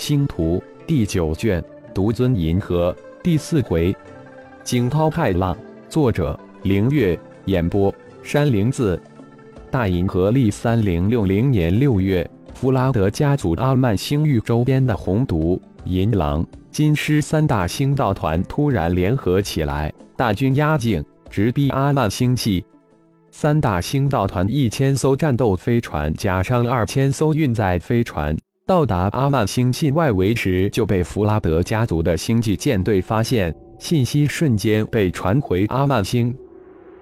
星图第九卷，独尊银河第四回，惊涛骇浪。作者：凌月。演播：山灵子。大银河历三零六零年六月，弗拉德家族阿曼星域周边的红毒、银狼、金狮三大星道团突然联合起来，大军压境，直逼阿曼星系。三大星道团一千艘战斗飞船加上二千艘运载飞船，到达阿曼星系外围时，就被弗拉德家族的星际舰队发现，信息瞬间被传回阿曼星。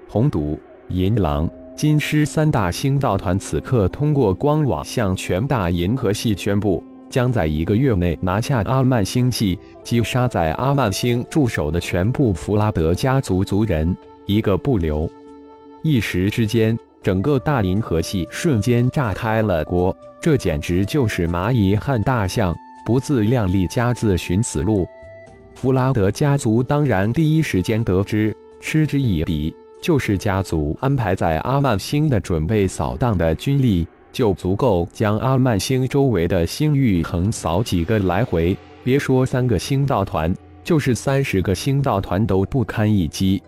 红毒、银狼、金狮三大星道团此刻通过光网向全大银河系宣布，将在一个月内拿下阿曼星系，击杀在阿曼星驻守的全部弗拉德家族族人，一个不留。一时之间，整个大银河系瞬间炸开了锅。这简直就是蚂蚁和大象不自量力，家自寻死路。弗拉德家族当然第一时间得知，嗤之以鼻。就是家族安排在阿曼星的准备扫荡的军力，就足够将阿曼星周围的星域横扫几个来回。别说三个星道团，就是三十个星道团都不堪一击。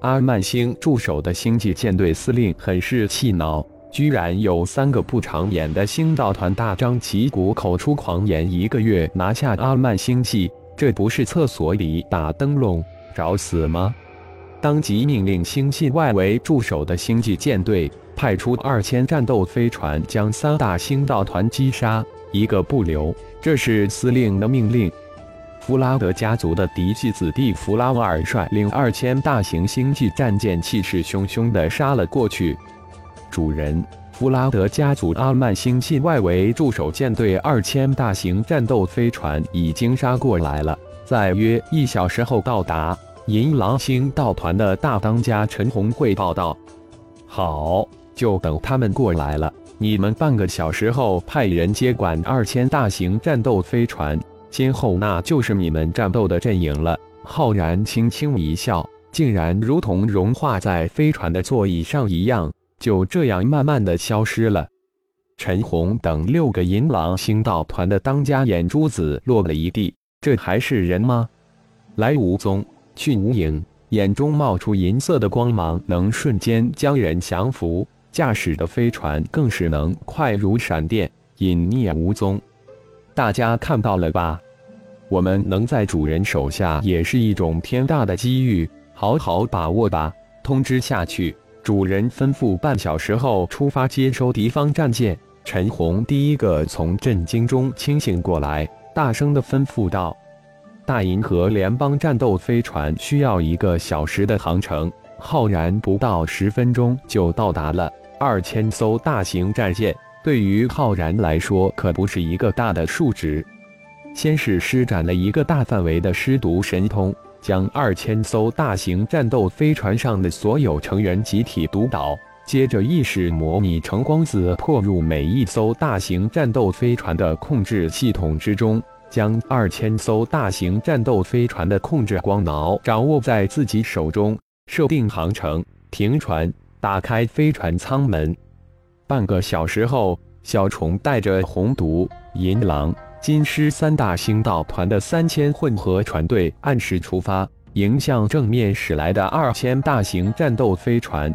阿曼星驻守的星际舰队司令很是气恼，居然有三个不长眼的星道团大张旗鼓口出狂言，一个月拿下阿曼星系，这不是厕所里打灯笼找死吗？当即命令星系外围驻守的星际舰队派出二千战斗飞船，将三大星道团击杀，一个不留。这是司令的命令。弗拉德家族的嫡系子弟弗拉瓦尔率领二千大型星际战舰，气势汹汹地杀了过去。主人，弗拉德家族阿曼星系外围驻守舰队二千大型战斗飞船已经杀过来了，在约一小时后到达。银狼星道团的大当家陈红汇报道：“好，就等他们过来了。你们半个小时后派人接管二千大型战斗飞船。”今后那就是你们战斗的阵营了。浩然轻轻一笑，竟然如同融化在飞船的座椅上一样，就这样慢慢的消失了。陈红等六个银狼星道团的当家眼珠子落了一地，这还是人吗？来无踪，去无影，眼中冒出银色的光芒，能瞬间将人降服。驾驶的飞船更是能快如闪电，隐匿无踪。大家看到了吧？我们能在主人手下也是一种天大的机遇，好好把握吧！通知下去，主人吩咐半小时后出发接收敌方战舰。陈红第一个从震惊中清醒过来，大声的吩咐道：“大银河联邦战斗飞船需要一个小时的航程，浩然不到十分钟就到达了。二千艘大型战舰。”对于浩然来说，可不是一个大的数值。先是施展了一个大范围的尸毒神通，将二千艘大型战斗飞船上的所有成员集体毒倒。接着意识模拟成光子破入每一艘大型战斗飞船的控制系统之中，将二千艘大型战斗飞船的控制光挠掌握在自己手中，设定航程，停船，打开飞船舱门。半个小时后，小虫带着红毒、银狼、金狮三大星道团的三千混合船队按时出发，迎向正面驶来的二千大型战斗飞船。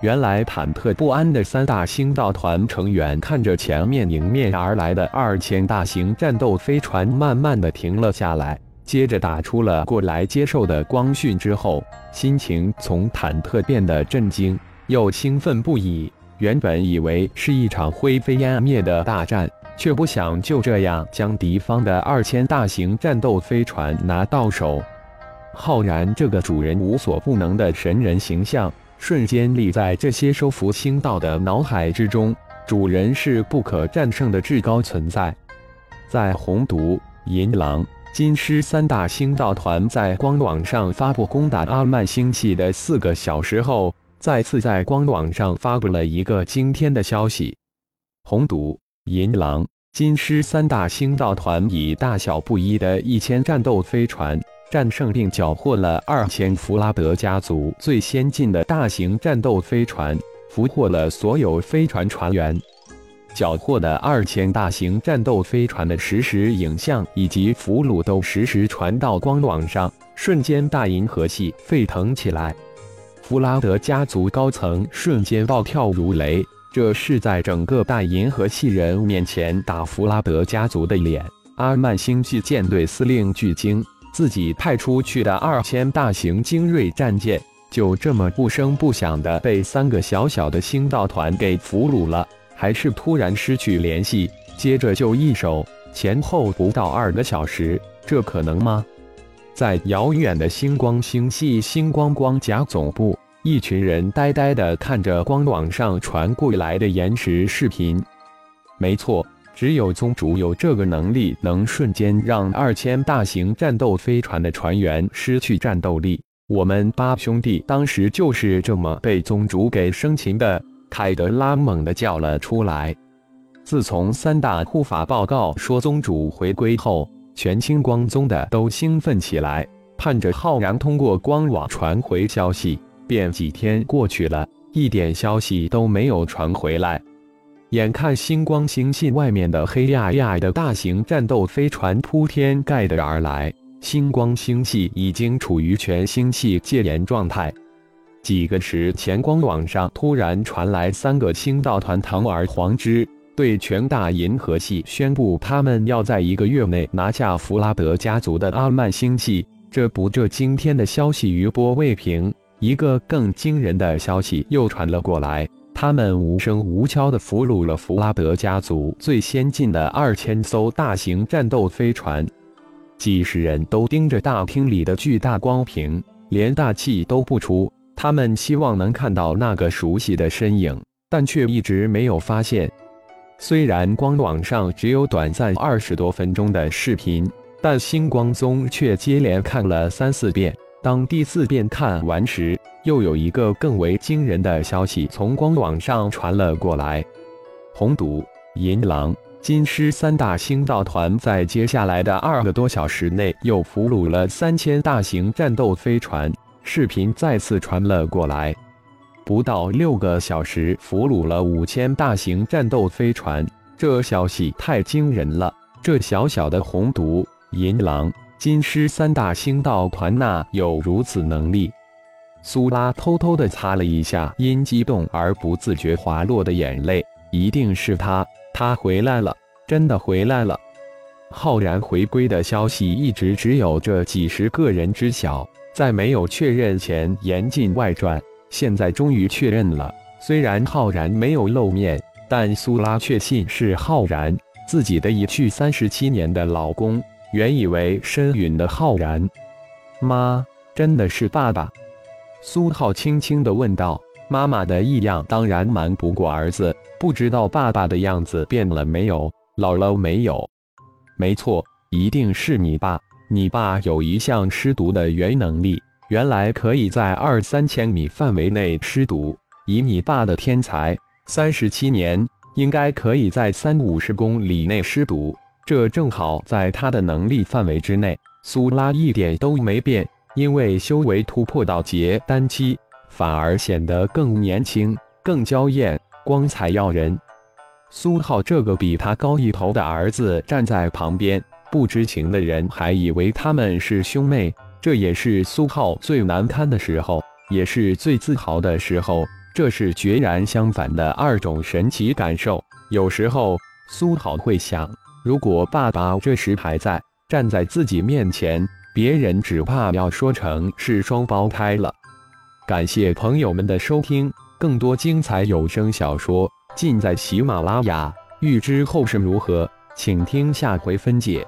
原来忐忑不安的三大星道团成员看着前面迎面而来的二千大型战斗飞船，慢慢的停了下来，接着打出了过来接受的光讯之后，心情从忐忑变得震惊，又兴奋不已。原本以为是一场灰飞烟灭的大战，却不想就这样将敌方的二千大型战斗飞船拿到手。浩然这个主人无所不能的神人形象，瞬间立在这些收服星道的脑海之中。主人是不可战胜的至高存在。在红毒、银狼、金狮三大星道团在光网上发布攻打阿曼星系的四个小时后。再次在官网上发布了一个惊天的消息：红毒、银狼、金狮三大星道团以大小不一的一千战斗飞船战胜并缴获了二千弗拉德家族最先进的大型战斗飞船，俘获了所有飞船船员。缴获的二千大型战斗飞船的实时影像以及俘虏都实时传到光网上，瞬间大银河系沸腾起来。弗拉德家族高层瞬间暴跳如雷，这是在整个大银河系人面前打弗拉德家族的脸。阿曼星际舰队司令巨鲸自己派出去的二千大型精锐战舰，就这么不声不响的被三个小小的星道团给俘虏了。还是突然失去联系，接着就一手，前后不到二个小时，这可能吗？在遥远的星光星系星光光甲总部，一群人呆呆地看着光网上传过来的延时视频。没错，只有宗主有这个能力，能瞬间让二千大型战斗飞船的船员失去战斗力。我们八兄弟当时就是这么被宗主给生擒的。凯德拉猛地叫了出来。自从三大护法报告说宗主回归后，全星光宗的都兴奋起来，盼着浩然通过光网传回消息。便几天过去了，一点消息都没有传回来。眼看星光星系外面的黑压压的大型战斗飞船铺天盖地而来，星光星系已经处于全星系戒严状态。几个时前，光网上突然传来三个星道团堂而皇之，对全大银河系宣布，他们要在一个月内拿下弗拉德家族的阿曼星系。这不，这惊天的消息余波未平，一个更惊人的消息又传了过来：他们无声无敲地俘虏了弗拉德家族最先进的二千艘大型战斗飞船。几十人都盯着大厅里的巨大光屏，连大气都不出。他们希望能看到那个熟悉的身影，但却一直没有发现。虽然光网上只有短暂二十多分钟的视频，但星光宗却接连看了三四遍。当第四遍看完时，又有一个更为惊人的消息从光网上传了过来：红毒、银狼、金狮三大星道团在接下来的二个多小时内，又俘虏了三千大型战斗飞船。视频再次传了过来，不到六个小时俘虏了五千大型战斗飞船，这消息太惊人了！这小小的红毒、银狼、金狮三大星道团那有如此能力？苏拉偷偷地擦了一下因激动而不自觉滑落的眼泪，一定是他，他回来了，真的回来了！浩然回归的消息一直只有这几十个人知晓。在没有确认前严禁外传，现在终于确认了。虽然浩然没有露面，但苏拉确信是浩然自己的一去三十七年的老公。原以为身陨的浩然，妈，真的是爸爸？苏浩轻轻地问道。妈妈的异样当然瞒不过儿子，不知道爸爸的样子变了没有，老了没有？没错，一定是你爸。你爸有一项尸毒的原能力，原来可以在二三千米范围内施毒。以你爸的天才，三十七年应该可以在三五十公里内施毒，这正好在他的能力范围之内。苏拉一点都没变，因为修为突破到结丹期，反而显得更年轻、更娇艳、光彩耀人。苏浩这个比他高一头的儿子站在旁边。不知情的人还以为他们是兄妹，这也是苏浩最难堪的时候，也是最自豪的时候。这是决然相反的二种神奇感受。有时候，苏浩会想，如果爸爸这时还在，站在自己面前，别人只怕要说成是双胞胎了。感谢朋友们的收听，更多精彩有声小说尽在喜马拉雅。欲知后事如何，请听下回分解。